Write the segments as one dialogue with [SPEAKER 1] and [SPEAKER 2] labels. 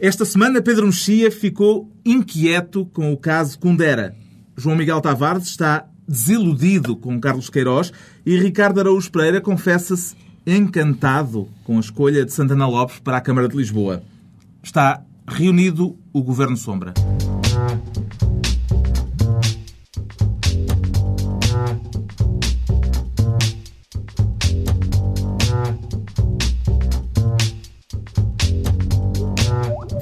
[SPEAKER 1] Esta semana, Pedro Mexia ficou inquieto com o caso Kundera. João Miguel Tavares está desiludido com Carlos Queiroz e Ricardo Araújo Pereira confessa-se encantado com a escolha de Santana Lopes para a Câmara de Lisboa. Está reunido o Governo Sombra.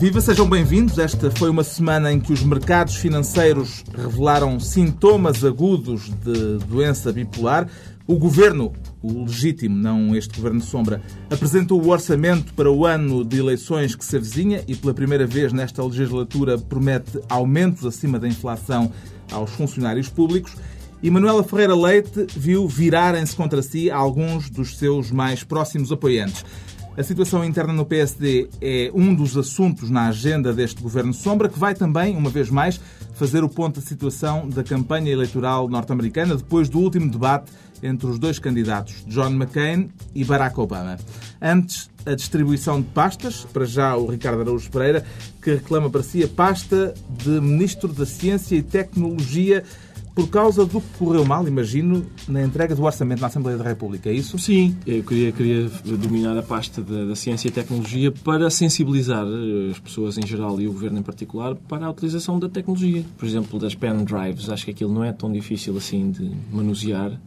[SPEAKER 1] Viva, sejam bem-vindos. Esta foi uma semana em que os mercados financeiros revelaram sintomas agudos de doença bipolar. O governo, o legítimo, não este governo de sombra, apresentou o orçamento para o ano de eleições que se avizinha e, pela primeira vez nesta legislatura, promete aumentos acima da inflação aos funcionários públicos. E Manuela Ferreira Leite viu virarem-se contra si alguns dos seus mais próximos apoiantes. A situação interna no PSD é um dos assuntos na agenda deste governo sombra, que vai também, uma vez mais, fazer o ponto da situação da campanha eleitoral norte-americana depois do último debate entre os dois candidatos, John McCain e Barack Obama. Antes, a distribuição de pastas, para já o Ricardo Araújo Pereira, que reclama para si a pasta de Ministro da Ciência e Tecnologia por causa do que correu mal, imagino, na entrega do orçamento na Assembleia da República, é isso?
[SPEAKER 2] Sim, eu queria, queria dominar a pasta da, da, ciência e tecnologia para sensibilizar eh, as pessoas em geral e o governo em particular para a utilização da tecnologia. Por exemplo, das pen drives, acho que aquilo não é tão difícil assim de manusear.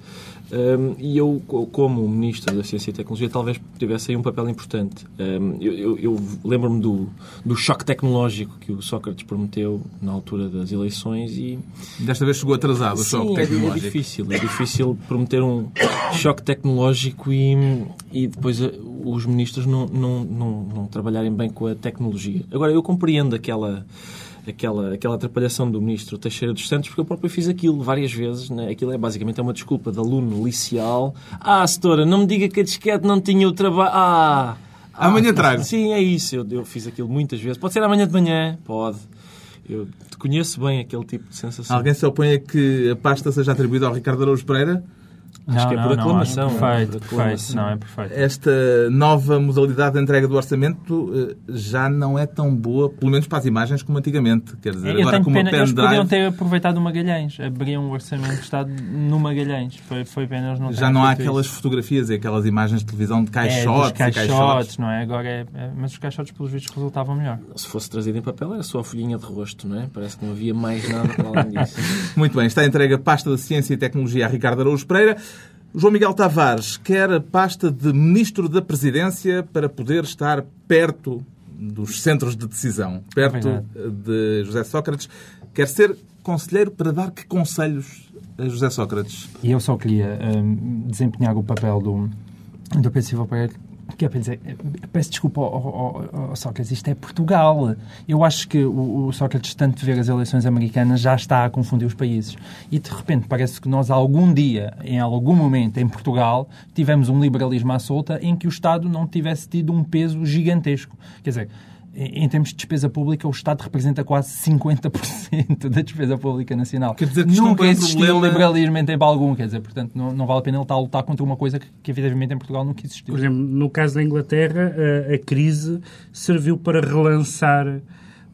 [SPEAKER 2] Um, e eu, como Ministro da Ciência e Tecnologia, talvez tivesse aí um papel importante. Um, eu, eu, eu lembro-me do, do choque tecnológico que o Sócrates prometeu na altura das eleições e...
[SPEAKER 1] Desta vez chegou atrasado o choque
[SPEAKER 2] é, é
[SPEAKER 1] tecnológico.
[SPEAKER 2] É difícil, é difícil prometer um choque tecnológico e, e depois eh, os ministros não, não, não, não trabalharem bem com a tecnologia. Agora, eu compreendo aquela aquela, aquela atrapalhação do ministro Teixeira dos Santos, porque eu próprio fiz aquilo várias vezes. Né? Aquilo é basicamente é uma desculpa de aluno liceal. Ah, setora, não me diga que a disquete não tinha o trabalho. Ah!
[SPEAKER 1] Amanhã ah, trago.
[SPEAKER 2] Sim, é isso. Eu, eu fiz aquilo muitas vezes. Pode ser amanhã de manhã? Pode. Eu conheço bem aquele tipo de sensação.
[SPEAKER 1] Alguém se opõe a que a pasta seja atribuída ao Ricardo Araújo Pereira?
[SPEAKER 2] Acho
[SPEAKER 3] não,
[SPEAKER 2] que é por
[SPEAKER 3] não,
[SPEAKER 2] aclamação.
[SPEAKER 3] Não, é perfeito, perfeito. Não, é perfeito.
[SPEAKER 1] Esta nova modalidade de entrega do orçamento eh, já não é tão boa, pelo menos para as imagens, como antigamente. Quer dizer,
[SPEAKER 3] Eu
[SPEAKER 1] agora com uma
[SPEAKER 3] pena, eles
[SPEAKER 1] pendrive...
[SPEAKER 3] podiam ter aproveitado o Magalhães. Abriam o orçamento de Estado no Magalhães. Foi, foi pena eles não
[SPEAKER 1] Já não há aquelas
[SPEAKER 3] isso.
[SPEAKER 1] fotografias e aquelas imagens de televisão de caixotes,
[SPEAKER 3] é, caixotes,
[SPEAKER 1] e caixotes.
[SPEAKER 3] não é? Agora é, é, Mas os caixotes, pelos vistos, resultavam melhor.
[SPEAKER 2] Se fosse trazido em papel, era só a folhinha de rosto, não é? Parece que não havia mais nada para além disso.
[SPEAKER 1] Muito bem, está entregue a pasta da Ciência e Tecnologia a Ricardo Araújo Pereira. João Miguel Tavares quer a pasta de Ministro da Presidência para poder estar perto dos centros de decisão, perto
[SPEAKER 3] É
[SPEAKER 1] de José Sócrates. Quer ser conselheiro para dar que conselhos a José Sócrates?
[SPEAKER 3] E eu só queria um, desempenhar o papel do, do Pedro Silva Pereira que dizer, peço desculpa ao, ao, ao, Sócrates, isto é Portugal. Eu acho que o, o, Sócrates, tanto ver as eleições americanas, já está a confundir os países. E de repente parece que nós, algum dia, em algum momento em Portugal, tivemos um liberalismo à solta em que o Estado não tivesse tido um peso gigantesco. Quer dizer, em termos de despesa pública, o Estado representa quase 50% da despesa pública nacional.
[SPEAKER 1] Quer dizer,
[SPEAKER 3] que
[SPEAKER 1] Nunca
[SPEAKER 3] existiu
[SPEAKER 1] problema...
[SPEAKER 3] liberalismo em tempo algum, quer dizer, portanto, não, não vale a pena ele estar a lutar contra uma coisa que, que evidentemente em Portugal nunca existiu.
[SPEAKER 4] Por exemplo, no caso da Inglaterra, a, a crise serviu para relançar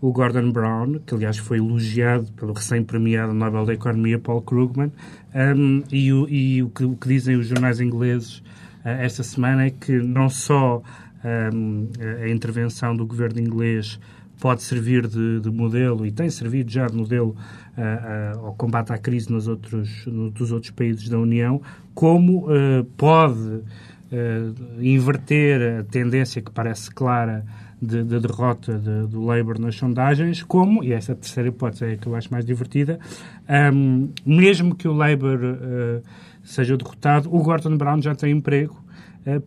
[SPEAKER 4] o Gordon Brown, que aliás foi elogiado pelo recém-premiado Nobel da Economia Paul Krugman, um, e, o, e o, que, o, que, dizem os jornais ingleses uh, esta semana é que não só a intervenção do governo inglês pode servir de, de, modelo e tem servido já de modelo uh, uh, ao combate à crise nos outros, dos outros países da União, como uh, pode inverter a tendência que parece clara de, de derrota de, do Labour nas sondagens, como, e essa terceira hipótese é a que eu acho mais divertida, um, mesmo que o Labour seja derrotado, o Gordon Brown já tem emprego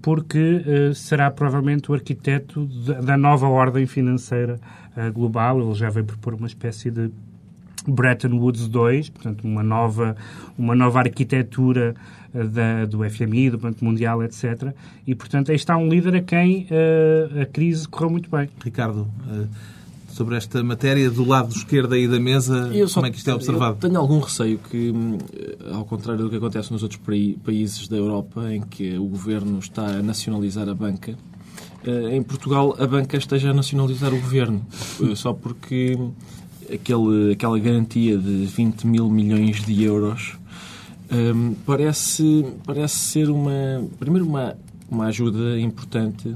[SPEAKER 4] porque eh, será provavelmente o arquiteto da nova ordem financeira eh, global. Ele já veio propor uma espécie de Bretton Woods 2, portanto, uma nova, uma nova arquitetura da, do FMI, do Banco Mundial, etc. E, portanto, aí está um líder a quem a crise correu muito bem.
[SPEAKER 1] Ricardo, uh, sobre esta matéria do lado esquerdo aí da mesa, eu como é que isto é observado?
[SPEAKER 2] tenho algum receio que, hum, ao contrário do que acontece nos outros países da Europa, em que o governo está a nacionalizar a banca, em Portugal a banca esteja a nacionalizar o governo, só porque aquele, aquela garantia de 20 mil milhões de euros um, parece, parece ser uma, primeiro uma, uma ajuda importante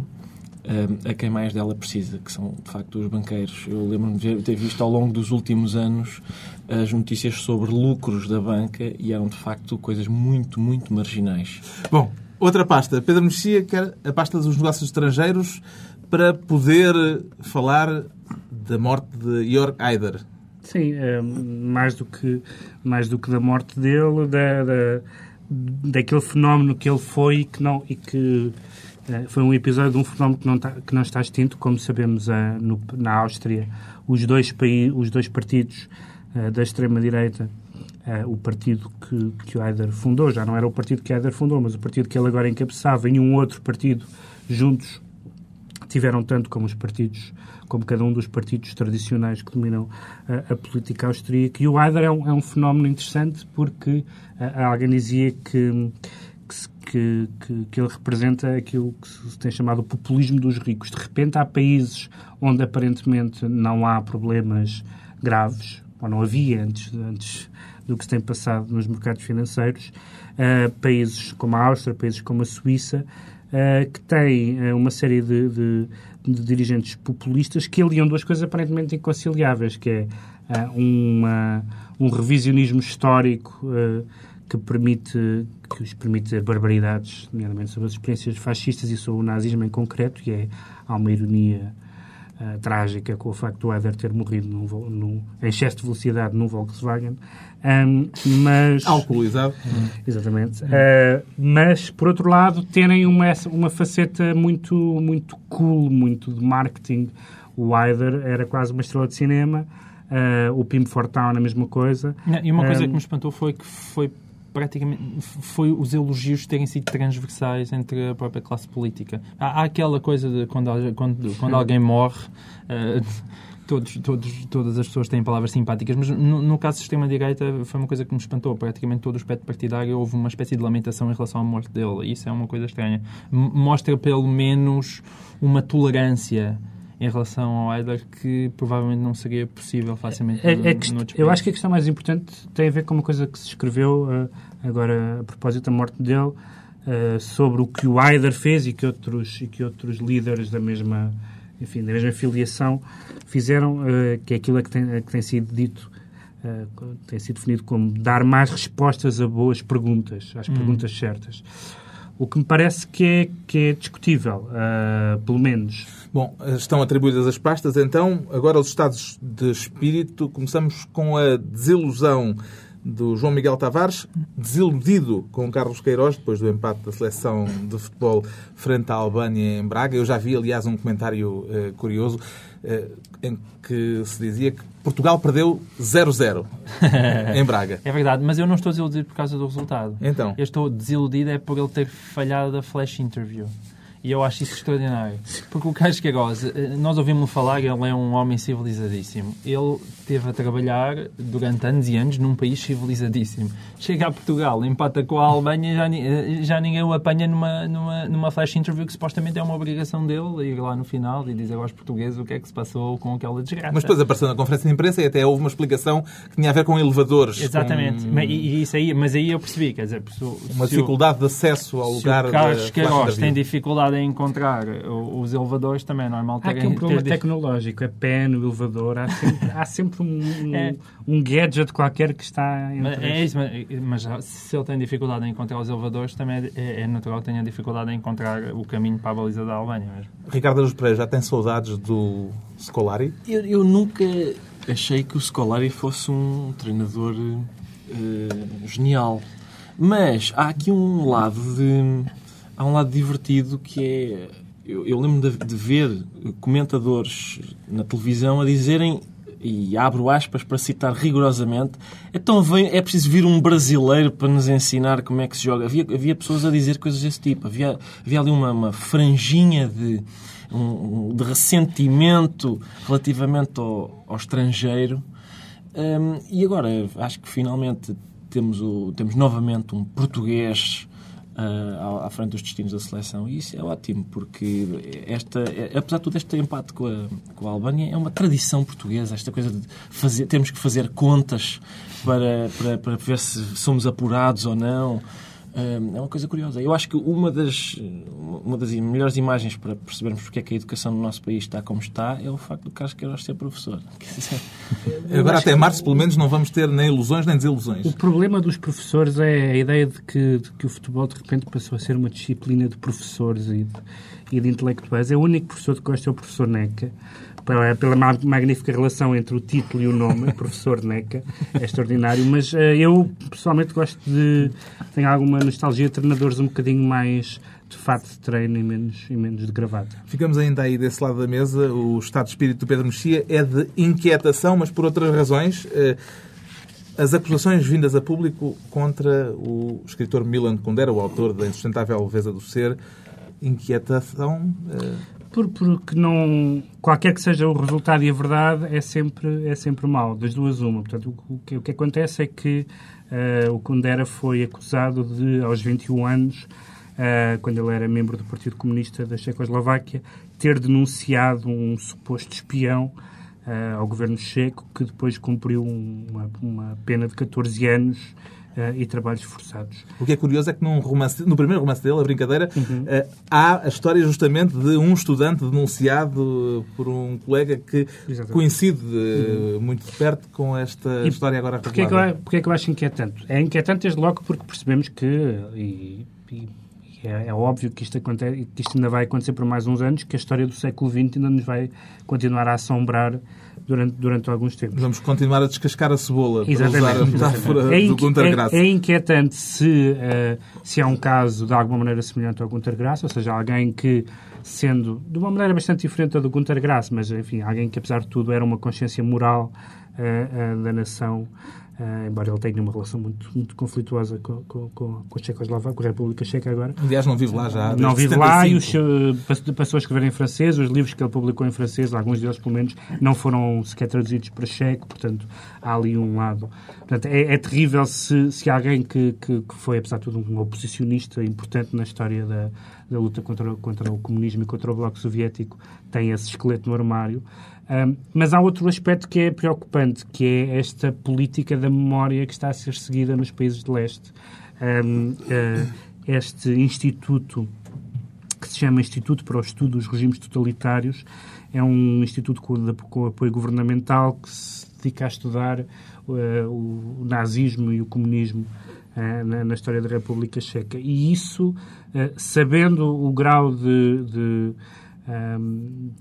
[SPEAKER 2] a quem mais dela precisa, que são de facto os banqueiros. Eu lembro-me de ter visto ao longo dos últimos anos as notícias sobre lucros da banca e eram de facto coisas muito, muito marginais.
[SPEAKER 1] Bom, outra pasta. Pedro Mexia quer a pasta dos negócios estrangeiros para poder falar da morte de Jörg Haider.
[SPEAKER 4] Sim, é, mais, do que, mais do que da morte dele, da, da, daquele fenómeno que ele foi que não, e que foi um episódio de um fenómeno que não, está, que não está extinto, como sabemos a, no, na Áustria, os dois, os dois partidos a, da extrema-direita, o partido que, que o Haider fundou, já não era o partido que o Haider fundou, mas o partido que ele agora encabeçava, e um outro partido juntos tiveram tanto como os partidos, como cada um dos partidos tradicionais que dominam a, a política austríaca. E o Haider é um, é um fenómeno interessante porque alguém dizia que, que, que, que, ele representa aquilo que se tem chamado populismo dos ricos. De repente há países onde aparentemente não há problemas graves, ou não havia antes, antes do que se tem passado nos mercados financeiros, uh, países como a Áustria, países como a Suíça, uh, que têm uh, uma série de, de, de, dirigentes populistas que aliam duas coisas aparentemente inconciliáveis, que é uh, uma, um revisionismo histórico que permite que os permite dizer barbaridades, nomeadamente sobre as experiências fascistas e sobre o nazismo em concreto, e é, há uma ironia uh, trágica com o facto do Éder ter morrido num, num, em excesso de velocidade num Volkswagen. Um, mas...
[SPEAKER 1] Alcoolizado.
[SPEAKER 4] Exatamente. Uh, mas, por outro lado, terem uma, uma faceta muito, muito cool, muito de marketing. O Eider era quase uma estrela de cinema. Uh, o Pim Fortown, a mesma coisa.
[SPEAKER 3] Não, e uma coisa um, que me espantou foi que foi praticamente foi os elogios terem sido transversais entre a própria classe política. Há, há aquela coisa de quando, quando, quando alguém morre, uh, todos, todos, todas as pessoas têm palavras simpáticas, mas no, no caso do sistema-direita foi uma coisa que me espantou. Praticamente todo o espectro partidário houve uma espécie de lamentação em relação à morte dele. Isso é uma coisa estranha. Mostra pelo menos uma tolerância em relação ao Haider que provavelmente não seria possível facilmente
[SPEAKER 4] é, é que, Eu acho que a questão mais importante tem a ver com uma coisa que se escreveu uh, agora a propósito da morte dele uh, sobre o que o Haider fez e que outros, e que outros líderes da mesma enfim, da mesma filiação fizeram, uh, que é aquilo que tem, que tem sido dito tem sido definido como dar mais respostas a boas perguntas, às hum. perguntas certas. O que me parece que é, que é discutível, uh, pelo menos.
[SPEAKER 1] Bom, estão atribuídas as pastas, então, agora os estados de espírito. Começamos com a desilusão do João Miguel Tavares, desiludido com Carlos Queiroz, depois do empate da seleção de futebol frente à Albânia em Braga. Eu já vi, aliás, um comentário uh, curioso em que se dizia que Portugal perdeu 0-0 em Braga.
[SPEAKER 3] É verdade, mas eu não estou desiludido por causa do resultado.
[SPEAKER 1] Então?
[SPEAKER 3] Eu estou desiludido é por ele ter falhado a flash interview. E eu acho isso extraordinário. Porque o Carlos Queiroz, eh, nós ouvimos-lo falar, ele é um homem civilizadíssimo. Ele teve a trabalhar durante anos e anos num país civilizadíssimo. Chega a Portugal, empata com a Alemanha, já, eh, já ninguém o apanha numa, numa, numa flash interview que supostamente é uma obrigação dele ir lá no final e dizer aos portugueses o que é que se passou com aquela desgraça.
[SPEAKER 1] Mas depois apareceu na conferência de imprensa e até houve uma explicação que tinha a ver com elevadores.
[SPEAKER 3] Exatamente.
[SPEAKER 1] Com...
[SPEAKER 3] E, e, isso aí, mas aí eu percebi, quer dizer,
[SPEAKER 1] uma dificuldade o, de acesso ao lugar. Se o
[SPEAKER 3] Carlos Queiroz tem dificuldade dificuldade em encontrar os elevadores também é normal
[SPEAKER 4] ter... Há aqui um problema ter... tecnológico. A pé no elevador, há sempre, há sempre um, é. um gadget qualquer que está...
[SPEAKER 3] Entre... É isso, mas, mas, se ele tem dificuldade em encontrar os elevadores, também é, é natural que tenha dificuldade em encontrar o caminho para a baliza da Albânia mesmo.
[SPEAKER 1] Ricardo Aruz Pereira, já tem saudades do Scolari?
[SPEAKER 2] Eu, eu nunca achei que o Scolari fosse um treinador uh, genial. Mas há aqui um lado de há um lado divertido que é. Eu, eu lembro de, de, ver comentadores na televisão a dizerem, e abro aspas para citar rigorosamente, então vem, é preciso vir um brasileiro para nos ensinar como é que se joga. Havia, havia pessoas a dizer coisas desse tipo. Havia, havia ali uma, uma franjinha de, um, de ressentimento relativamente ao, ao estrangeiro. Um, e agora acho que finalmente temos, o, temos novamente um português uh, à frente dos destinos da seleção. E isso é ótimo, porque esta, apesar de todo este empate com a, com a Albânia, é uma tradição portuguesa, esta coisa de fazer, temos que fazer contas para, para, para ver se somos apurados ou não é uma coisa curiosa. Eu acho que uma das, uma das melhores imagens para percebermos porque é que a educação no nosso país está como está é o facto do Carlos Queiroz ser professor.
[SPEAKER 1] Agora até março, pelo menos, não vamos ter nem ilusões nem desilusões.
[SPEAKER 4] O problema dos professores é a ideia de que, de que o futebol de repente passou a ser uma disciplina de professores e de, e de intelectuais. É o único professor que gosta é o professor Neca pela, pela magnífica relação entre o título e o nome, professor Neca, é extraordinário, mas uh, eu pessoalmente gosto de. tenho alguma nostalgia de treinadores um bocadinho mais de fato de treino e menos, e menos de gravata.
[SPEAKER 1] Ficamos ainda aí desse lado da mesa. O estado de espírito do Pedro Mexia é de inquietação, mas por outras razões. Uh, as acusações vindas a público contra o escritor Milan Kundera, o autor da Insustentável Leveza do Ser, inquietação. Uh
[SPEAKER 4] porque não qualquer que seja o resultado e a verdade é sempre é sempre mau das duas uma. Portanto o, que, o que acontece é que uh, o Kundera foi acusado de aos 21 anos uh, quando ele era membro do Partido Comunista da Checoslováquia ter denunciado um suposto espião uh, ao governo checo que depois cumpriu uma, uma pena de 14 anos e trabalhos forçados.
[SPEAKER 1] O que é curioso é que num romance, no primeiro romance dele, A Brincadeira, uhum. uh, há a história justamente de um estudante denunciado por um colega que Exatamente. coincide uhum. muito de perto com esta e história agora
[SPEAKER 4] porquê é, que eu, porquê é que eu acho inquietante? É inquietante desde logo porque percebemos que, e, e é, é, óbvio que isto, acontece, que isto ainda vai acontecer por mais uns anos, que a história do século XX ainda nos vai continuar a assombrar durante, durante alguns tempos.
[SPEAKER 1] Vamos continuar a descascar a cebola, Exatamente. para usar a metáfora é do Gunter Grass.
[SPEAKER 4] É, é, inquietante se, uh, se há um caso de alguma maneira semelhante ao Gunter Grass, ou seja, alguém que, sendo de uma maneira bastante diferente do Gunter Grass, mas, enfim, alguém que, apesar de tudo, era uma consciência moral uh, da nação, Uh, embora ele tenha uma relação muito, muito conflituosa com, com, com, com a Checoslováquia, com a República Checa agora.
[SPEAKER 1] Aliás, não vive lá já.
[SPEAKER 4] Não vive 75. lá e os, passou a escrever em francês. Os livros que ele publicou em francês, alguns deles pelo menos, não foram sequer traduzidos para checo, portanto, há ali um lado. Portanto, é, é terrível se, se alguém que, que, que, foi, apesar de tudo, um oposicionista importante na história da, da luta contra, contra o comunismo e contra o Bloco Soviético tem esse esqueleto no armário. Mas há outro aspecto que é preocupante, que é esta política da memória que está a ser seguida nos países de leste. Um, uh, este instituto, que se chama Instituto para o Estudo dos Regimes Totalitários, é um instituto com, com apoio governamental que se dedica a estudar uh, o nazismo e o comunismo uh, na, na, história da República Checa. E isso, sabendo o grau de, de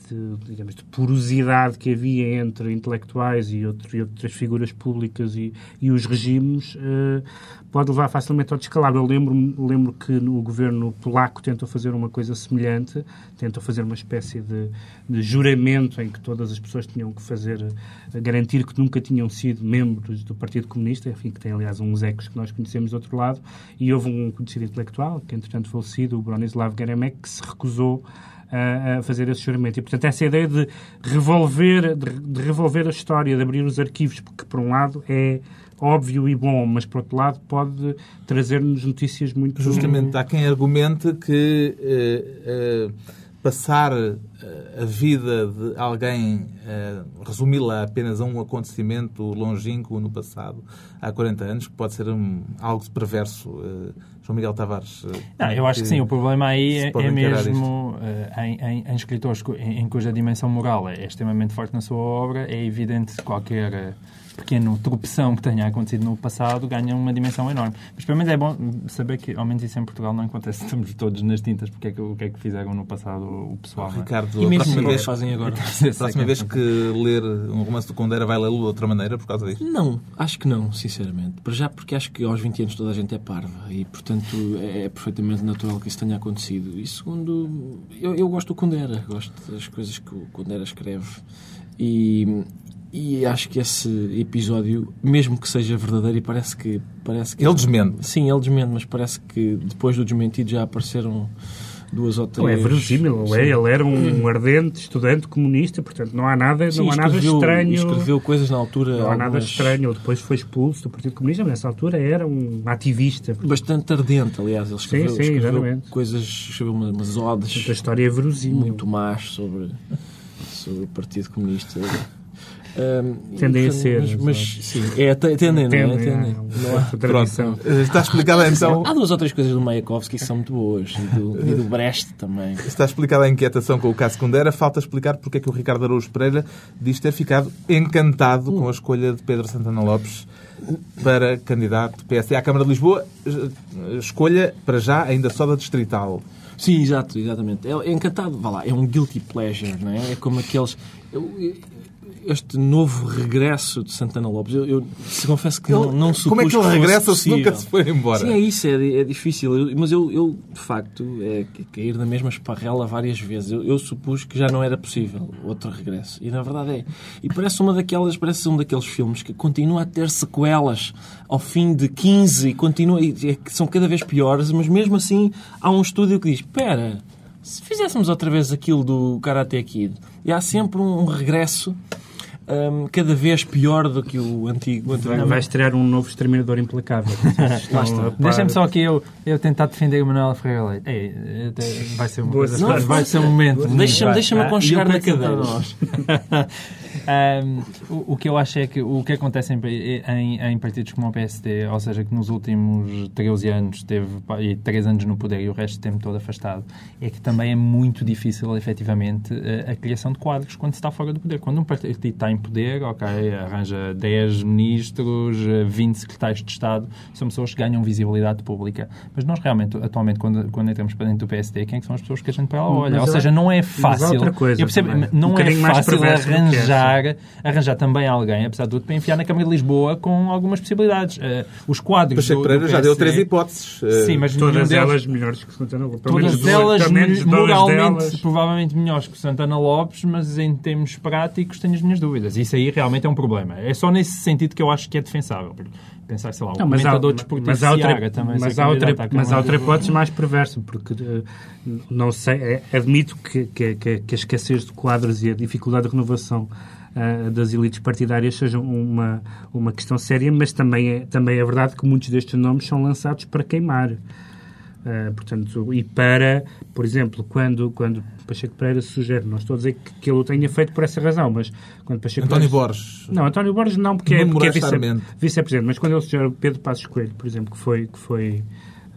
[SPEAKER 4] de, digamos, de porosidade que havia entre intelectuais e, outro, e outras figuras públicas e, e os regimes, uh, pode levar facilmente ao descalabro. Eu lembro, lembro que no governo polaco tentou fazer uma coisa semelhante, tentou fazer uma espécie de, de juramento em que todas as pessoas tinham que fazer, uh, garantir que nunca tinham sido membros do Partido Comunista, enfim, que tem aliás uns ecos que nós conhecemos do outro lado, e houve um conhecido intelectual, que entretanto falecido, o Bronislav Geremek, que se recusou a, fazer esse juramento. E, portanto, essa ideia de revolver, de, de revolver a história, de abrir os arquivos, porque, por um lado, é óbvio e bom, mas por outro lado pode trazer-nos notícias muito...
[SPEAKER 1] Justamente, há quem argumente que eh, eh, passar eh, a vida de alguém, eh, resumi-la apenas a um acontecimento longínquo no passado, há 40 anos, que pode ser um, algo perverso. Eh, João Miguel Tavares.
[SPEAKER 3] Eh, Não, eu acho que, que sim, o problema aí é, é mesmo uh, em, em, em, escritores em, em, cuja dimensão moral é extremamente forte na sua obra, é evidente qualquer uh, pequeno tropeção que tenha acontecido no passado ganha uma dimensão enorme. Mas pelo menos é bom saber que, ao menos isso em Portugal, não acontece. Estamos todos nas tintas porque é que, o que é que fizeram no passado o pessoal.
[SPEAKER 1] Oh, Ricardo,
[SPEAKER 2] e a próxima vez fazem agora.
[SPEAKER 1] A próxima vez que ler um romance do Condera vai lê-lo de outra maneira por causa disso?
[SPEAKER 2] Não, acho que não, sinceramente. Para já porque acho que aos 20 anos toda a gente é parva e, portanto, é, é perfeitamente natural que isso tenha acontecido. E segundo, eu, eu gosto do Condera, gosto das coisas que o Condera escreve. E, e acho que esse episódio, mesmo que seja verdadeiro, e parece que. Parece que
[SPEAKER 1] ele desmente.
[SPEAKER 2] Sim, ele desmente, mas parece que depois do desmentido já apareceram duas ou três...
[SPEAKER 4] Não é verosímil,
[SPEAKER 2] Sim.
[SPEAKER 4] é? Ele era um ardente estudante comunista, portanto não há nada,
[SPEAKER 2] Sim,
[SPEAKER 4] não há nada
[SPEAKER 2] escreveu-
[SPEAKER 4] estranho.
[SPEAKER 2] Escreveu coisas na altura...
[SPEAKER 4] Não há nada
[SPEAKER 2] algumas
[SPEAKER 4] estranho. Ele depois foi expulso do Partido Comunista, mas nessa altura era um ativista. Portanto,
[SPEAKER 2] Bastante ardente, aliás. Ele escreveu,
[SPEAKER 4] sim,
[SPEAKER 2] escreveu
[SPEAKER 4] exatamente.
[SPEAKER 2] coisas, escreveu umas, odes
[SPEAKER 4] a história é verosímil.
[SPEAKER 2] muito más sobre, sobre o Partido Comunista. E,
[SPEAKER 4] Tendem a ser,
[SPEAKER 2] Mas,
[SPEAKER 4] mas-
[SPEAKER 2] sim, é, te- tendem, não é?
[SPEAKER 4] Tendem,
[SPEAKER 2] Tendem.
[SPEAKER 4] é,
[SPEAKER 2] Não há-
[SPEAKER 4] tradição.
[SPEAKER 1] Está explicada então,
[SPEAKER 2] Há duas ou três coisas do Mayakovsky que são muito boas. E do, e do Brecht também.
[SPEAKER 1] está explicada a inquietação com o caso Kundera. Falta explicar porque é que o Ricardo Araújo Pereira diz ter ficado encantado com a escolha de Pedro Santana Lopes para candidato PSD à Câmara de Lisboa. Escolha, para já, ainda só da Distrital.
[SPEAKER 2] Sim, exato, exatamente. É, é encantado, vá lá, é um guilty pleasure, não é? É como aqueles. eu- este novo regresso de Santana Lopes, eu, eu se confesso que não, não supus
[SPEAKER 1] Como é que ele regressa se nunca se foi embora?
[SPEAKER 2] Sim, é isso, é, é difícil. Mas eu, eu, de facto, é cair na mesma esparrela várias vezes. Eu, eu supus que já não era possível outro regresso. E na verdade é. E parece uma daquelas, parece um daqueles filmes que continua a ter sequelas ao fim de 15 e continua, e é são cada vez piores, mas mesmo assim há um estúdio que diz: espera, se fizéssemos outra vez aquilo do Karate Kid, e há sempre um regresso. Hum, cada vez pior do que o antigo. antigo.
[SPEAKER 4] Vai, estrear um novo exterminador implacável.
[SPEAKER 3] Deixa-me só aqui eu, eu tentar defender o Manuel Ferreira Leite. Ei, vai ser um,
[SPEAKER 4] Boa
[SPEAKER 3] vai, ser um momento.
[SPEAKER 2] Deixa-me
[SPEAKER 3] Ah,
[SPEAKER 2] aconchegar na cadeira.
[SPEAKER 3] Ahm, o, o que eu acho é que o que acontece em, em, em partidos como o PSD, ou seja, que nos últimos 13 anos teve e 3 anos no poder e o resto do tempo todo afastado, é que também é muito difícil, efetivamente, a, a criação de quadros quando se está fora do poder. Quando um partido está em poder, ok, arranja 10 ministros, 20 secretários de Estado, são pessoas que ganham visibilidade pública. Mas nós realmente, atualmente, quando, quando entramos para dentro do PSD, quem é que são as pessoas que a gente para lá olha?
[SPEAKER 4] Mas
[SPEAKER 3] ou seja, não é fácil. eu percebo,
[SPEAKER 4] também.
[SPEAKER 3] não
[SPEAKER 4] Um
[SPEAKER 3] é fácil
[SPEAKER 4] perverso
[SPEAKER 3] arranjar, também alguém, apesar de tudo, para enfiar na Câmara de Lisboa com algumas possibilidades. Eh, os quadros.
[SPEAKER 1] Pacheco Pereira já deu três hipóteses. Eh,
[SPEAKER 3] Sim, mas
[SPEAKER 4] Todas
[SPEAKER 3] deles-
[SPEAKER 4] elas melhores que Santana Lopes.
[SPEAKER 3] Todas
[SPEAKER 4] duas-
[SPEAKER 3] elas
[SPEAKER 4] menos
[SPEAKER 3] moralmente,
[SPEAKER 4] delas.
[SPEAKER 3] provavelmente melhores que Santana Lopes, mas em termos práticos tenho as minhas dúvidas. Isso aí realmente é um problema. É só nesse sentido que eu acho que é defensável. Pensar, sei lá, o
[SPEAKER 4] Não, mas há,
[SPEAKER 3] comentador desportivo
[SPEAKER 4] mas há outra,
[SPEAKER 3] também
[SPEAKER 4] mas há outra, mas há outra hipótese mais perversa, porque eh, não sei, eh, admito que, que, que, que a escassez de quadros e a dificuldade de renovação eh, das elites partidárias sejam uma, uma questão séria, mas também é, também é verdade que muitos destes nomes são lançados para queimar. Eh, portanto, e para, por exemplo, quando, quando Pacheco Pereira sugere, não estou a dizer que, que ele o tenha feito por essa razão, mas quando Pacheco
[SPEAKER 1] António
[SPEAKER 4] Pereira-
[SPEAKER 1] Borges.
[SPEAKER 4] não, António Borges não, porque é, porque é vice- vice-presidente. Mas quando ele sugere o Pedro Passos Coelho, por exemplo, que foi, que foi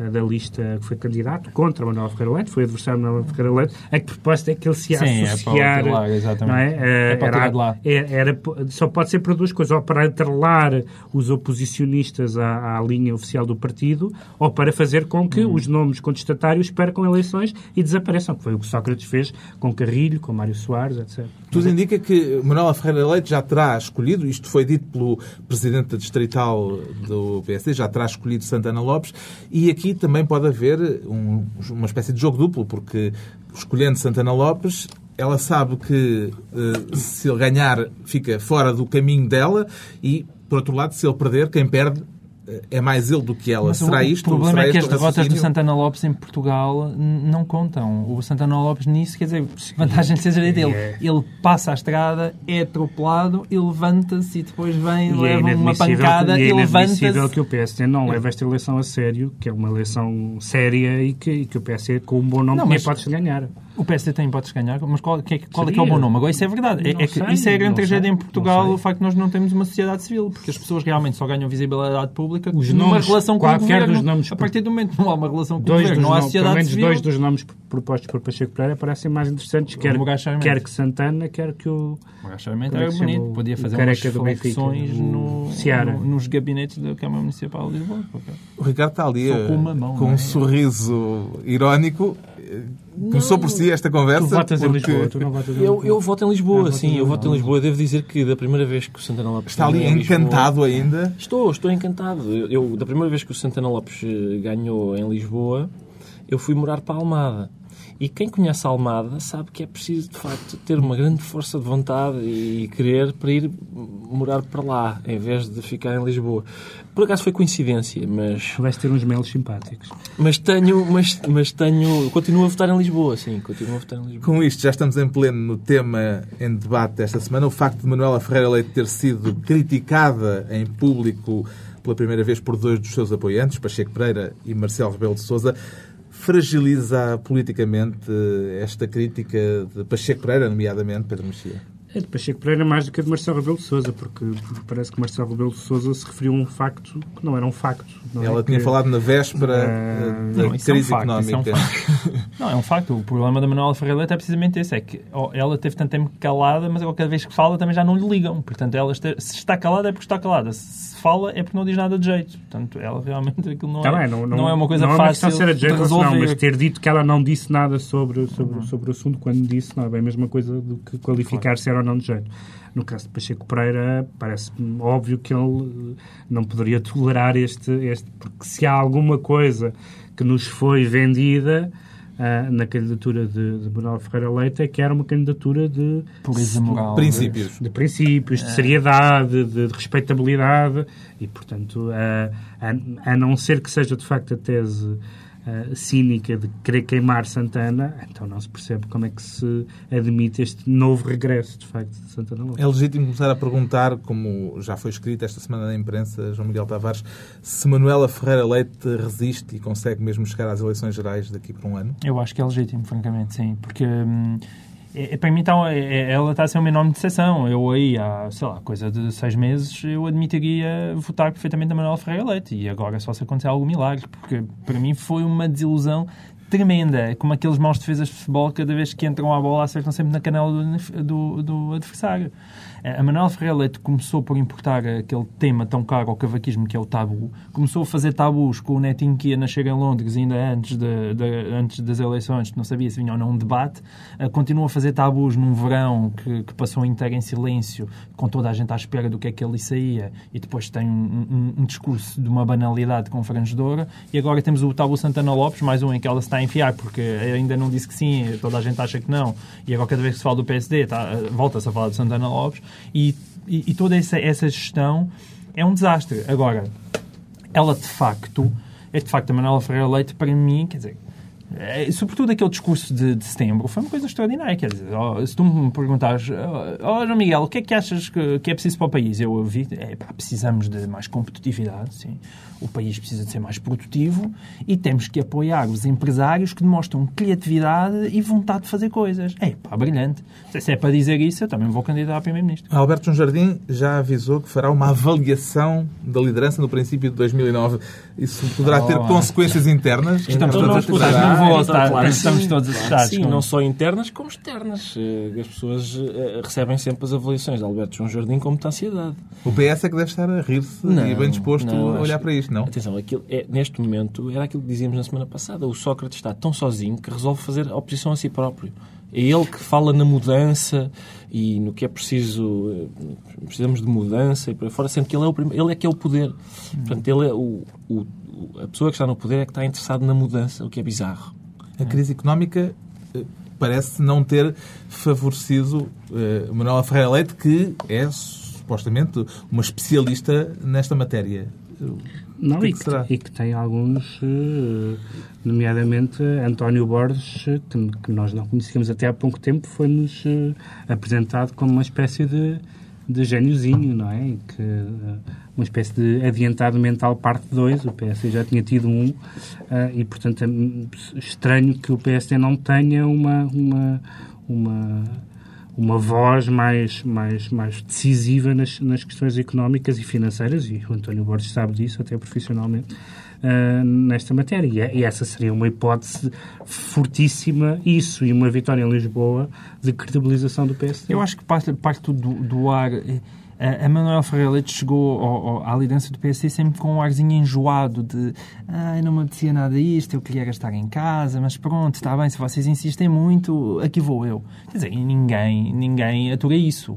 [SPEAKER 4] da lista, que foi candidato contra Manuel Ferreira Leite, foi adversário de Manuel Ferreira Leite, a que proposta é que ele se
[SPEAKER 3] Sim, é para
[SPEAKER 4] associar...
[SPEAKER 3] tirar, exatamente.
[SPEAKER 4] Não é? Eh,
[SPEAKER 3] É para o
[SPEAKER 4] era-
[SPEAKER 3] tirar de lá.
[SPEAKER 4] é- era- só pode ser por duas coisas, ou para atrelar os oposicionistas à, à linha oficial do partido, ou para fazer com que
[SPEAKER 3] Uhum.
[SPEAKER 4] os nomes contestatários percam eleições e desapareçam, que foi o que Sócrates fez com Carrilho, com Mário Soares, etc.
[SPEAKER 1] Tudo indica que Manuel Ferreira Leite já terá escolhido, isto foi dito pelo Presidente da Distrital do PSD, já terá escolhido Santana Lopes, e aqui também pode haver um- uma espécie de jogo duplo, porque escolhendo Santana Lopes, ela sabe que eh, se ele ganhar fica fora do caminho dela e, por outro lado, se ele perder, quem perde é mais ele do que ela.
[SPEAKER 3] Mas
[SPEAKER 1] Será
[SPEAKER 3] o,
[SPEAKER 1] isto?
[SPEAKER 3] O problema
[SPEAKER 1] Será
[SPEAKER 3] é que as derrotas do? Santana Lopes em Portugal não contam. O Santana Lopes nisso, quer dizer, vantagem de seja dele.
[SPEAKER 4] É.
[SPEAKER 3] Ele passa a estrada, é atropelado, ele levanta-se e depois vem,
[SPEAKER 4] E é
[SPEAKER 3] leva uma
[SPEAKER 4] inadmissível,
[SPEAKER 3] pancada
[SPEAKER 4] e é
[SPEAKER 3] e
[SPEAKER 4] inadmissível
[SPEAKER 3] levanta-se.
[SPEAKER 4] que o PSD não leve esta eleição a sério, que é uma eleição séria e que, e que o PSD, com um bom nome,
[SPEAKER 3] Não, mas-
[SPEAKER 4] de ganhar.
[SPEAKER 3] O PSD tem hipóteses de ganhar, mas qual, que é, qual é que é o bom nome? Agora, isso é verdade. É, é que
[SPEAKER 4] sei,
[SPEAKER 3] isso é a grande tragédia
[SPEAKER 4] sei,
[SPEAKER 3] em Portugal, o facto de nós não termos uma sociedade civil, porque as pessoas realmente só ganham visibilidade pública
[SPEAKER 4] Os
[SPEAKER 3] numa
[SPEAKER 4] nomes,
[SPEAKER 3] relação com o
[SPEAKER 4] qualquer
[SPEAKER 3] governo.
[SPEAKER 4] dos nomes
[SPEAKER 3] a partir do momento que não há uma relação com o
[SPEAKER 4] Dois
[SPEAKER 3] governo,
[SPEAKER 4] dos
[SPEAKER 3] não há
[SPEAKER 4] nomes, pelo
[SPEAKER 3] sociedade
[SPEAKER 4] menos
[SPEAKER 3] civil.
[SPEAKER 4] dois dos nomes propostos por Pacheco Pereira parecem mais interessantes, quer,
[SPEAKER 3] O
[SPEAKER 4] quer que Santana, quer que o...
[SPEAKER 3] O
[SPEAKER 4] é
[SPEAKER 3] era
[SPEAKER 4] se chama
[SPEAKER 3] bonito,
[SPEAKER 4] o-
[SPEAKER 3] podia
[SPEAKER 4] o
[SPEAKER 3] fazer umas flexões
[SPEAKER 4] o
[SPEAKER 3] no,
[SPEAKER 4] Seara.
[SPEAKER 3] no- nos gabinetes da Câmara Municipal de Lisboa.
[SPEAKER 1] O Ricardo está ali eh,
[SPEAKER 3] com uma mão,
[SPEAKER 1] com um
[SPEAKER 3] é?
[SPEAKER 1] sorriso irónico. Começou por si esta conversa.
[SPEAKER 4] Tu votas em
[SPEAKER 1] porque
[SPEAKER 4] Lisboa, tu não votas em
[SPEAKER 2] Eu,
[SPEAKER 4] Lisboa.
[SPEAKER 2] eu voto em Lisboa,
[SPEAKER 4] Ah,
[SPEAKER 2] sim,
[SPEAKER 4] votas em
[SPEAKER 2] eu voto em
[SPEAKER 4] Lisboa.
[SPEAKER 2] Lisboa. Devo dizer que da primeira vez que o Santana Lopes
[SPEAKER 1] Está ali
[SPEAKER 2] em Lisboa-
[SPEAKER 1] encantado ainda.
[SPEAKER 2] Estou, estou encantado. Eu, eu, da primeira vez que o Santana Lopes eh, ganhou em Lisboa, eu fui morar para a Almada. E quem conhece a Almada sabe que é preciso, de facto, ter uma grande força de vontade e querer para ir morar para lá, em vez de ficar em Lisboa. Por acaso foi coincidência, mas...
[SPEAKER 4] Vais ter uns melos simpáticos.
[SPEAKER 2] Mas tenho, mas, mas tenho... Continuo a votar em Lisboa, sim, continuo a votar em Lisboa.
[SPEAKER 1] Com isto, já estamos em pleno no tema em debate desta semana. O facto de Manuela Ferreira Leite ter sido criticada em público pela primeira vez por dois dos seus apoiantes, Pacheco Pereira e Marcelo Rebelo de Sousa, fragiliza politicamente esta crítica de Pacheco Pereira, nomeadamente, Pedro Mexia?
[SPEAKER 4] É de Pacheco Pereira mais do que a de Marcelo Rebelo de Sousa, porque parece que Marcelo Rebelo de Sousa se referiu a um facto que não era um facto.
[SPEAKER 1] Ela
[SPEAKER 4] é
[SPEAKER 1] tinha
[SPEAKER 4] que...
[SPEAKER 1] falado na véspera uh, da não, crise é um facto, económica.
[SPEAKER 3] É um não, é um facto. O problema da Manuela Ferreira Leite é precisamente esse, é que ela teve tanto tempo calada, mas cada vez que fala também já não lhe ligam. Portanto, ela está, se está calada é porque está calada. Se fala é porque não diz nada de jeito. Portanto, ela realmente aquilo não, tá é, bem, não, não, não, é uma coisa
[SPEAKER 4] não
[SPEAKER 3] fácil
[SPEAKER 4] é uma ser
[SPEAKER 3] de resolver.
[SPEAKER 4] Não, mas ter dito que ela não disse nada sobre, sobre, uhum. sobre o assunto quando disse não é bem a mesma coisa do que qualificar claro. se era ou não de jeito. No caso de Pacheco Pereira, parece óbvio que ele não poderia tolerar este, este porque se há alguma coisa que nos foi vendida uh, na candidatura de, de Manuel Ferreira Leite é que era uma candidatura de
[SPEAKER 3] pureza moral,
[SPEAKER 1] princípios,
[SPEAKER 4] de, de princípios, de é. seriedade, de, de, respeitabilidade. E, portanto, uh, a, a não ser que seja de facto a tese uh, cínica de querer queimar Santana, então não se percebe como é que se admite este novo regresso, de facto, de Santana Lopes.
[SPEAKER 1] É legítimo começar a perguntar, como já foi escrito esta semana na imprensa, João Miguel Tavares, se Manuela Ferreira Leite resiste e consegue mesmo chegar às eleições gerais daqui por um ano?
[SPEAKER 3] Eu acho que é legítimo, francamente, sim, porque... Hum, é, é, para mim, então, é, é, ela está a ser uma enorme decepção. Eu aí, há, sei lá, coisa de seis meses, eu admitiria votar perfeitamente na Manuel Ferreira Leite. E agora só se acontecer algum milagre, porque para mim foi uma desilusão tremenda. Como aqueles maus defesas de futebol, cada vez que entram à bola, acertam sempre na canela do, do, do adversário. A Manuel Ferreira Leite começou por importar aquele tema tão caro ao cavaquismo que é o tabu. Começou a fazer tabus com o netinho que ia nascer em Londres ainda antes, de, de, antes das eleições, que não sabia se vinha ou não um debate. Uh, continua a fazer tabus num verão que, que, passou inteiro em silêncio, com toda a gente à espera do que é que ele saía, e depois tem um, um, um discurso de uma banalidade confrangedora. E agora temos o tabu Santana Lopes, mais um em que ela se está a enfiar, porque ainda não disse que sim, toda a gente acha que não. E agora cada vez que se fala do PSD, tá, volta-se a falar de Santana Lopes e, e, toda essa, essa gestão é um desastre. Agora, ela de facto, é de facto a Manuela Ferreira Leite, para mim, quer dizer, é, sobretudo aquele discurso de, de, setembro, foi uma coisa extraordinária. Quer dizer, oh, se tu me perguntares, oh, João Miguel, o que é que achas que, que é preciso para o país? Eu ouvi, é, pá, precisamos de mais competitividade, sim o país precisa de ser mais produtivo e temos que apoiar os empresários que demonstram criatividade e vontade de fazer coisas. É pá, brilhante. Se é para dizer isso, eu também vou candidatar a Primeiro-Ministro.
[SPEAKER 1] Alberto João Jardim já avisou que fará uma avaliação da liderança no princípio de 2009. Isso poderá oh, ter consequências internas?
[SPEAKER 3] Estamos todos Claro, estamos todos assustados.
[SPEAKER 2] Sim, não só internas como externas. Eh, as pessoas eh, recebem sempre as avaliações de Alberto João Jardim com muita ansiedade.
[SPEAKER 1] O PS é que deve estar a rir-se e bem disposto não, a olhar para isto não?
[SPEAKER 2] Atenção, aquilo é, neste momento era aquilo que dizíamos na semana passada. O Sócrates está tão sozinho que resolve fazer oposição a si próprio. É ele que fala na mudança e no que é preciso, eh, precisamos de mudança e para fora, sendo que ele é, o primeiro, ele é que é o poder. Portanto, ele é o, o, a pessoa que está no poder é que está interessada na mudança, o que é bizarro.
[SPEAKER 1] A crise económica eh, parece não ter favorecido uh, Manuela Ferreira Leite, que é supostamente uma especialista nesta matéria.
[SPEAKER 4] Não, que é e, que, e que tem alguns, eh, nomeadamente António Borges, que, nós não conhecíamos até há pouco tempo, foi-nos eh, apresentado como uma espécie de, de gêniozinho, não é? Que, eh, uma espécie de adiantado mental parte 2, o PSD já tinha tido um, e portanto é estranho que o PSD não tenha uma, uma, uma uma voz mais, mais, mais decisiva nas, nas questões económicas e financeiras, e o António Borges sabe disso, até profissionalmente, uh, nesta matéria. E, essa seria uma hipótese fortíssima, isso, e uma vitória em Lisboa, de credibilização do PSD.
[SPEAKER 3] Eu acho que parte, parte do, do ar A Manuel Ferreira Leite chegou ao, ao, à liderança do PSD sempre com um arzinho enjoado de ai, não me apetecia nada isto, eu queria gastar em casa, mas pronto, está bem, se vocês insistem muito, aqui vou eu. Quer dizer, ninguém, ninguém atura isso.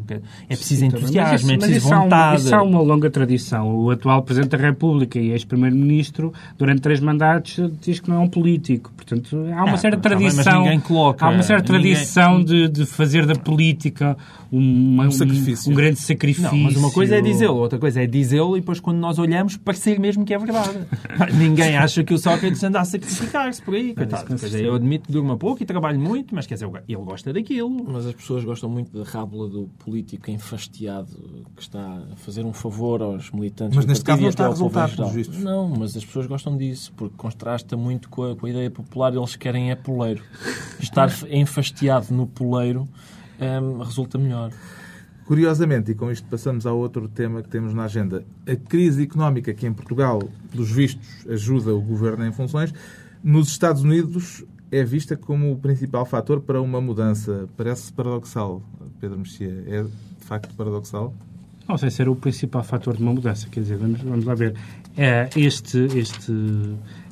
[SPEAKER 3] É preciso Sim, entusiasmo, é preciso vontade.
[SPEAKER 4] Isso há uma longa tradição. O atual Presidente da República e ex-Primeiro-Ministro, durante três mandatos, diz que não é um político. Portanto, há uma ah, certa tradição. Bem, coloca, há uma certa ninguém... tradição de, de fazer da política uma, um, sacrifício. Um, um grande sacrifício.
[SPEAKER 3] Não, mas uma coisa é dizê-lo, outra coisa é dizê-lo e depois quando nós olhamos parecer mesmo que é verdade. Ninguém acha que o Sócrates anda a sacrificar-se por aí. Coitado. eu admito que durma pouco e trabalho muito, mas quer dizer, ele gosta daquilo.
[SPEAKER 2] Mas as pessoas gostam muito da rábula do político enfastiado que está a fazer um favor aos militantes.
[SPEAKER 1] Mas neste caso não está a resultar, pelos vistos.
[SPEAKER 2] Não, mas as pessoas gostam disso, porque contrasta muito com a, com a ideia popular. Eles querem é poleiro. Estar enfastiado no poleiro um, resulta melhor.
[SPEAKER 1] Curiosamente, e com isto passamos ao outro tema que temos na agenda, a crise económica que em Portugal, pelos vistos, ajuda o governo em funções, nos Estados Unidos é vista como o principal fator para uma mudança. Parece paradoxal, Pedro Mexia. É de facto paradoxal?
[SPEAKER 4] Não sei se era o principal fator de uma mudança. Quer dizer, vamos, vamos lá ver. É, este, este,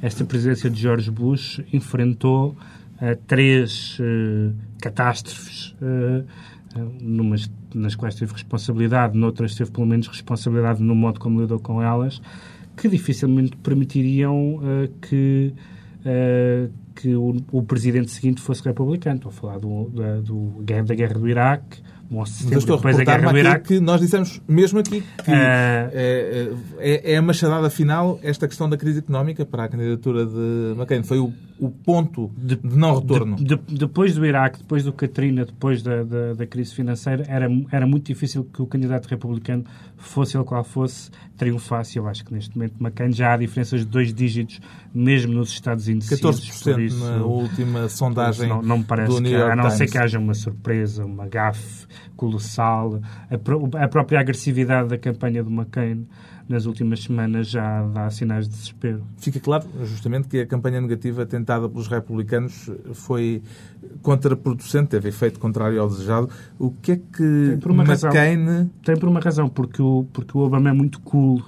[SPEAKER 4] esta presidência de George Bush enfrentou uh, três uh, catástrofes. Uh, numas nas quais teve responsabilidade, noutras teve pelo menos responsabilidade no modo como lidou com elas, que dificilmente permitiriam uh, que, uh, que o, o, presidente seguinte fosse republicano. Estou a falar do, da, do, da guerra do Iraque,
[SPEAKER 1] 11 de setembro, estou depois da guerra do Iraque. que nós dissemos mesmo aqui que uh... é, é, a machadada final esta questão da crise económica para a candidatura de McCain. Foi o, o ponto de, de não retorno.
[SPEAKER 4] De, de, depois do Iraque, depois do Katrina, depois da, da, da, crise financeira, era, era muito difícil que o candidato republicano, fosse ele qual fosse, triunfasse. Eu acho que neste momento McCain já há diferenças de dois dígitos, mesmo nos Estados Unidos.
[SPEAKER 1] 14% isso, na última sondagem
[SPEAKER 4] não, não me parece do que, A não Times. ser que haja uma surpresa, uma gafe colossal. A, a própria agressividade da campanha do McCain nas últimas semanas já dá sinais de desespero.
[SPEAKER 1] Fica claro, justamente, que a campanha negativa tentada pelos republicanos foi contraproducente, teve efeito contrário ao desejado. O que é que tem McCain... Razão,
[SPEAKER 4] tem por uma razão, porque o, porque o Obama é muito cool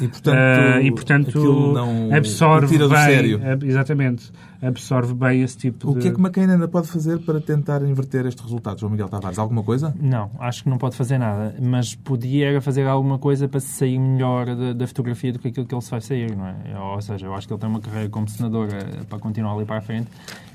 [SPEAKER 1] e portanto, uh, e, portanto absorve
[SPEAKER 4] bem,
[SPEAKER 1] sério.
[SPEAKER 4] exatamente, absorve bem esse tipo
[SPEAKER 1] o de... O que é que McCain ainda pode fazer para tentar inverter estes resultados, João Miguel Tavares? Alguma coisa?
[SPEAKER 3] Não, acho que não pode fazer nada, mas podia fazer alguma coisa para se sair melhor da, da, fotografia do que aquilo que ele se vai sair, não é? Ou seja, eu acho que ele tem uma carreira como senador eh, para continuar ali para a frente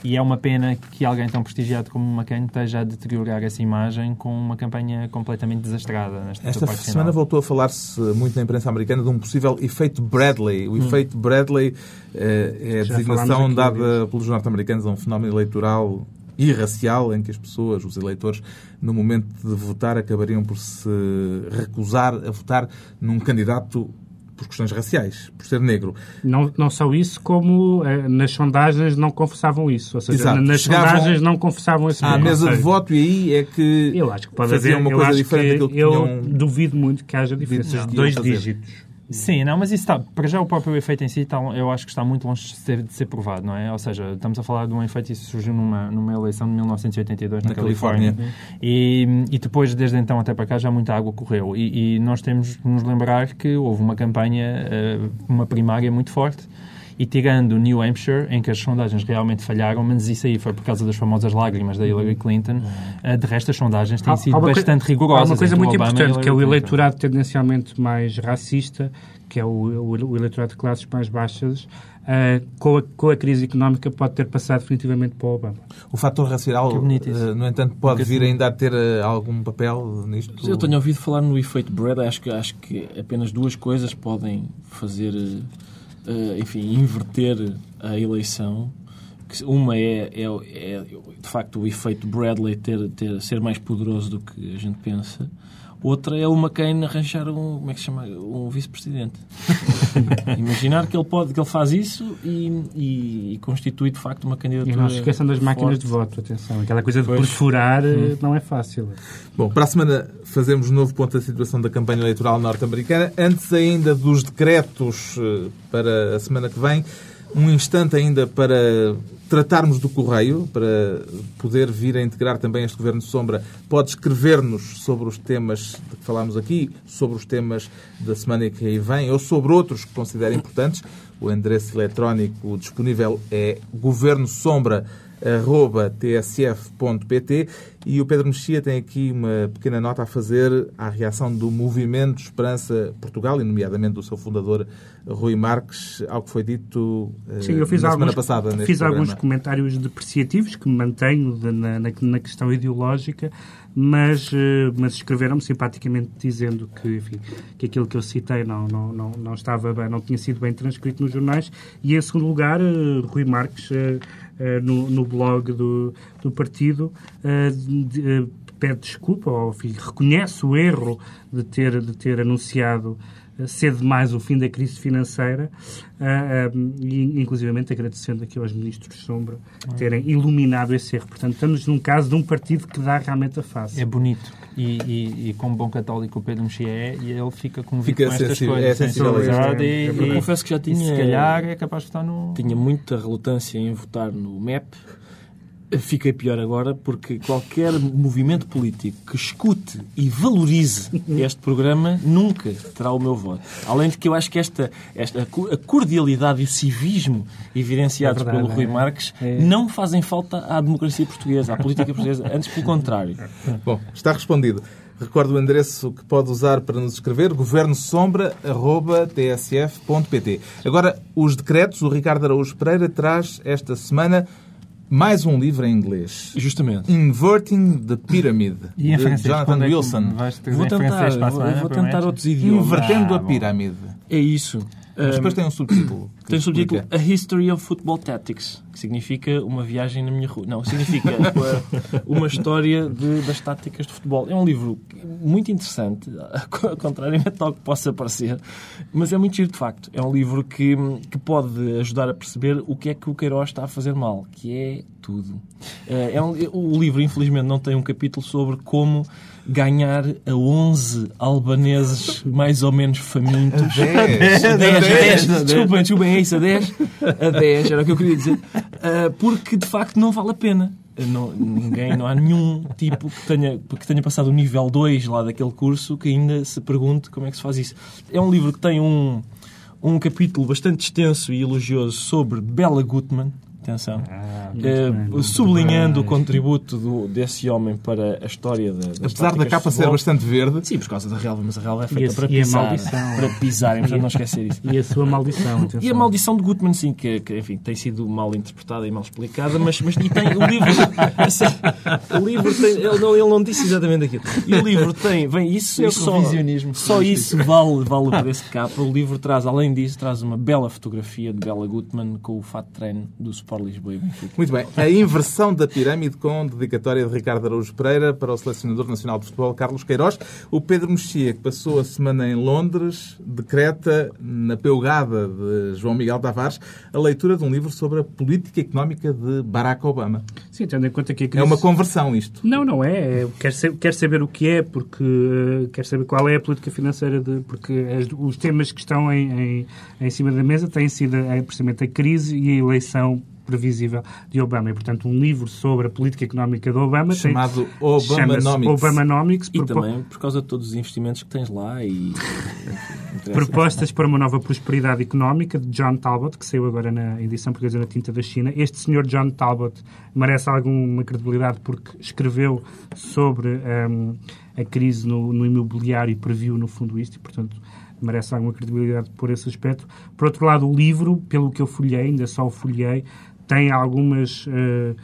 [SPEAKER 3] e é uma pena que alguém tão prestigiado como McCain esteja a deteriorar essa imagem com uma campanha completamente desastrada.
[SPEAKER 1] Esta semana voltou a falar-se muito na imprensa americana de um possível efeito Bradley. O hum. efeito Bradley eh, é a designação dada pelos norte-americanos a um fenómeno eleitoral irracial em que as pessoas, os eleitores, no momento de votar, acabariam por se recusar a votar num candidato por questões raciais, por ser negro.
[SPEAKER 4] Não, não só isso, como eh, nas sondagens não confessavam isso. Ou seja, Exato. nas Chegavam sondagens não confessavam esse
[SPEAKER 1] À mesa de voto e aí é que
[SPEAKER 4] eu acho que pode haver uma coisa diferente daquilo que Eu tinham... duvido muito que haja diferenças de dois dígitos.
[SPEAKER 3] Sim, não, mas isso está, para já o próprio efeito em si está, eu acho que está muito longe de ser, de ser, provado, não é? Ou seja, estamos a falar de um efeito que surgiu numa, numa eleição de 1982 na, na Califórnia, Califórnia. E, e, depois, desde então até para cá, já muita água correu e, e nós temos de nos lembrar que houve uma campanha, eh, uma primária muito forte e tirando New Hampshire, em que as sondagens realmente falharam, mas isso aí foi por causa das famosas lágrimas da Hillary Clinton, uh, de resto as sondagens têm sido bastante rigorosas.
[SPEAKER 4] Há uma coisa muito importante, que é o eleitorado tendencialmente mais racista, que é o, o, o eleitorado de classes mais baixas, Uh, com, a, com, a, crise económica pode ter passado definitivamente para o Obama.
[SPEAKER 1] O fator racial, uh, no entanto, pode vir ainda a ter uh, algum papel nisto?
[SPEAKER 2] Eu tenho ouvido falar no efeito Brad, acho que, acho que apenas duas coisas podem fazer uh, enfim, inverter a eleição. Uma é, é, é, de facto, o efeito Bradley ter, ter, ser mais poderoso do que a gente pensa. Outra é o McCain arranjar um, como é que se chama? Um vice-presidente. Imaginar que ele pode, que ele faz isso e, e, e constitui de facto uma candidatura.
[SPEAKER 4] E não se esqueçam das máquinas forte. de voto, atenção. Aquela coisa de pois. perfurar hum. não é fácil.
[SPEAKER 1] Bom, para a semana fazemos um novo ponto da situação da campanha eleitoral norte-americana. Antes ainda dos decretos eh, para a semana que vem, um instante ainda para tratarmos do correio, para poder vir a integrar também este Governo Sombra. Pode escrever-nos sobre os temas de que falámos aqui, sobre os temas da semana que aí vem, ou sobre outros que considera importantes. O endereço eletrónico disponível é governosombra.tsf.pt e o Pedro Mexia tem aqui uma pequena nota a fazer à reação do Movimento Esperança Portugal, e nomeadamente do seu fundador Rui Marques, ao que foi dito eh,
[SPEAKER 4] Sim, eu fiz
[SPEAKER 1] na
[SPEAKER 4] alguns,
[SPEAKER 1] semana passada.
[SPEAKER 4] Fiz alguns
[SPEAKER 1] programa.
[SPEAKER 4] comentários depreciativos que me mantenho na, na- na questão ideológica, mas, eh, mas escreveram-me simpaticamente dizendo que, enfim, que aquilo que eu citei não, não, não, não estava bem, não tinha sido bem transcrito nos jornais. E, em segundo lugar, eh, Rui Marques, eh, no, no blog do, do partido, de- pede desculpa, ou enfim, reconhece o erro de ter, de ter anunciado cedo demais o fim da crise financeira, ah, ah, e inclusivamente agradecendo aqui aos ministros de Sombra terem iluminado esse erro. Portanto, estamos num caso de um partido que dá realmente a face.
[SPEAKER 3] É bonito. E, e, e como bom católico o Pedro Mexia é, e ele fica comovido
[SPEAKER 1] Fica
[SPEAKER 3] com estas
[SPEAKER 1] sensível-
[SPEAKER 3] coisas.
[SPEAKER 1] é isto.
[SPEAKER 3] sensibilidade
[SPEAKER 4] É
[SPEAKER 3] e-
[SPEAKER 2] Confesso que já
[SPEAKER 3] e
[SPEAKER 2] tinha-
[SPEAKER 3] se calhar é capaz de estar no...
[SPEAKER 2] Tinha muita relutância em votar no MEP. Fiquei pior agora porque qualquer movimento político que escute e valorize este programa nunca terá o meu voto. Além de que eu acho que esta, esta a co- a cordialidade e o civismo evidenciados
[SPEAKER 4] É verdade,
[SPEAKER 2] pelo Rui
[SPEAKER 4] é.
[SPEAKER 2] Marques
[SPEAKER 4] É.
[SPEAKER 2] não fazem falta à democracia portuguesa, à política portuguesa. Antes, pelo contrário.
[SPEAKER 1] Bom, está respondido. Recordo o endereço que pode usar para nos escrever, governosombra.tsf.pt. Agora, os decretos. O Ricardo Araújo Pereira traz esta semana mais um livro em inglês.
[SPEAKER 2] Justamente.
[SPEAKER 1] Inverting the Pyramid,
[SPEAKER 3] E em
[SPEAKER 1] de
[SPEAKER 3] francês,
[SPEAKER 1] Jonathan
[SPEAKER 3] quando é
[SPEAKER 1] Wilson.
[SPEAKER 3] trazer
[SPEAKER 2] Vou tentar, vou,
[SPEAKER 3] semana,
[SPEAKER 2] vou tentar outros idiomas.
[SPEAKER 1] Invertendo
[SPEAKER 3] Ah,
[SPEAKER 1] a pirâmide.
[SPEAKER 2] É isso.
[SPEAKER 1] Mas depois
[SPEAKER 2] Um,
[SPEAKER 1] tem um subtítulo.
[SPEAKER 2] Tem o subtítulo
[SPEAKER 1] explica.
[SPEAKER 2] A History of Football Tactics, que significa uma viagem na minha rua. Não, significa uma, uma história de- das táticas de futebol. É um livro muito interessante, contrariamente ao que possa parecer, mas é muito giro de facto. É um livro que, que pode ajudar a perceber o que é que o Queiroz está a fazer mal, que é tudo. É um- o livro, infelizmente, não tem um capítulo sobre como ganhar a 11 albaneses mais ou menos famintos.
[SPEAKER 1] A 10.
[SPEAKER 2] A 10, a 10,
[SPEAKER 3] dez.
[SPEAKER 2] desculpem, desculpem, é isso, a 10, a 10, era o que eu queria dizer, Ah, porque de facto não vale a pena. Não, ninguém, não há nenhum tipo que tenha, que tenha passado o nível 2 lá daquele curso que ainda se pergunte como é que se faz isso. É um livro que tem um, um capítulo bastante extenso e elogioso sobre Bella Gutmann. Atenção.
[SPEAKER 4] Ah, muito
[SPEAKER 2] Eh,
[SPEAKER 4] bem,
[SPEAKER 2] sublinhando o contributo do- desse homem para a história da,
[SPEAKER 1] Apesar da capa ser bastante verde,
[SPEAKER 2] Sim, por causa da relva, mas a relva é feita
[SPEAKER 4] a-
[SPEAKER 2] para
[SPEAKER 4] e a
[SPEAKER 2] pisar.
[SPEAKER 4] maldição.
[SPEAKER 2] Para pisarem, portanto não esquecer isso.
[SPEAKER 4] E a sua maldição.
[SPEAKER 2] E a
[SPEAKER 4] atenção.
[SPEAKER 2] maldição de Gutmann, sim, que, que, enfim, tem sido mal interpretada e mal explicada, mas, mas e tem o livro. assim, o livro tem. Ele não, ele não disse exatamente aquilo. E o livro tem. Vem isso,
[SPEAKER 3] É o
[SPEAKER 2] isso só,
[SPEAKER 3] revisionismo
[SPEAKER 2] só isso vale, vale o preço de capa. O livro traz, além disso, traz uma bela fotografia de Bela Gutmann com o fato de treino do Sport Lisboa e Benfica.
[SPEAKER 1] Muito bem. A inversão da pirâmide com dedicatória de Ricardo Araújo Pereira para o selecionador nacional de futebol Carlos Queiroz. O Pedro Mexia, que passou a semana em Londres, decreta na peugada de João Miguel Tavares a leitura de um livro sobre a política económica de Barack Obama.
[SPEAKER 4] Sim, tendo em conta que a
[SPEAKER 1] É
[SPEAKER 4] crise...
[SPEAKER 1] uma conversão isto.
[SPEAKER 4] Não, não é. é quer, ser- quer saber o que é, porque quer saber qual é a política financeira, de, porque as- os temas que estão em, em, em cima da mesa têm sido eh, precisamente a crise e a eleição previsível de Obama. E, portanto, um livro sobre a política económica de Obama tem-
[SPEAKER 1] Chamado. Obamanomics,
[SPEAKER 2] E
[SPEAKER 4] propo-
[SPEAKER 2] também por causa de todos os investimentos que tens lá e.
[SPEAKER 4] Propostas para uma nova prosperidade económica de John Talbot, que saiu agora na edição portuguesa na Tinta da China. Este senhor John Talbot merece alguma credibilidade porque escreveu sobre hum, a crise no, no imobiliário e previu, no fundo, isto e, portanto, merece alguma credibilidade por esse aspecto. Por outro lado, o livro, pelo que eu folhei, ainda só o folhei, tem algumas... eh,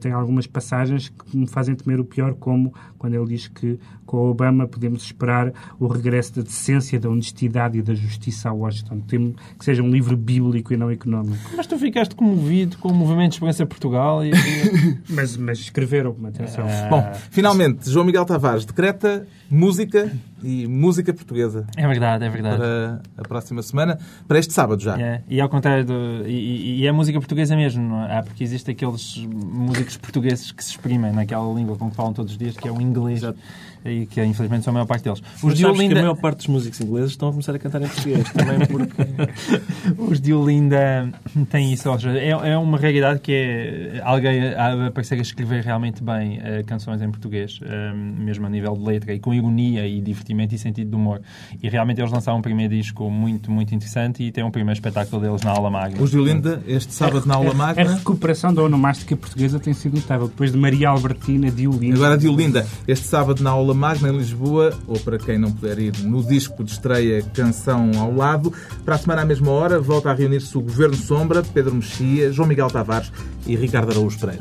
[SPEAKER 4] tem algumas passagens que me fazem temer o pior, como quando ele diz que com o Obama podemos esperar o regresso da decência, da honestidade e da justiça a Washington. Temo que seja um livro bíblico e não económico.
[SPEAKER 3] Mas tu ficaste comovido com o movimento de Esperança Portugal e...
[SPEAKER 4] Mas, mas escreveram, atenção.
[SPEAKER 1] Bom, finalmente, João Miguel Tavares decreta música e música portuguesa.
[SPEAKER 3] É verdade, é verdade.
[SPEAKER 1] Para a próxima semana, para este sábado já.
[SPEAKER 3] É, e ao contrário, do, e, e, é música portuguesa mesmo, não é? Ah, porque existem aqueles músicos portugueses que se exprimem naquela língua com que falam todos os dias, que é o inglês. Exato e que infelizmente são a maior parte deles.
[SPEAKER 2] Os de Olinda... que a maior parte dos músicos ingleses estão a começar a cantar em português também porque...
[SPEAKER 3] Os de Olinda têm isso. É, é uma realidade que é alguém a parecer a escrever realmente bem uh, canções em português, uh, mesmo a nível de letra, e com ironia e divertimento e sentido de humor. E realmente eles lançaram um primeiro disco muito, muito interessante e tem um primeiro espetáculo deles na Aula Magna.
[SPEAKER 1] Os de Olinda, este sábado na Aula Magna...
[SPEAKER 4] A recuperação da onomástica portuguesa tem sido notável, depois de Maria Albertina de Olinda.
[SPEAKER 1] Agora de Olinda, este sábado na Aula Aula Magna em Lisboa, ou para quem não puder ir, no disco de estreia Canção ao Lado. Para a semana à mesma hora, volta a reunir-se o Governo Sombra, Pedro Mexia, João Miguel Tavares e Ricardo Araújo Pereira.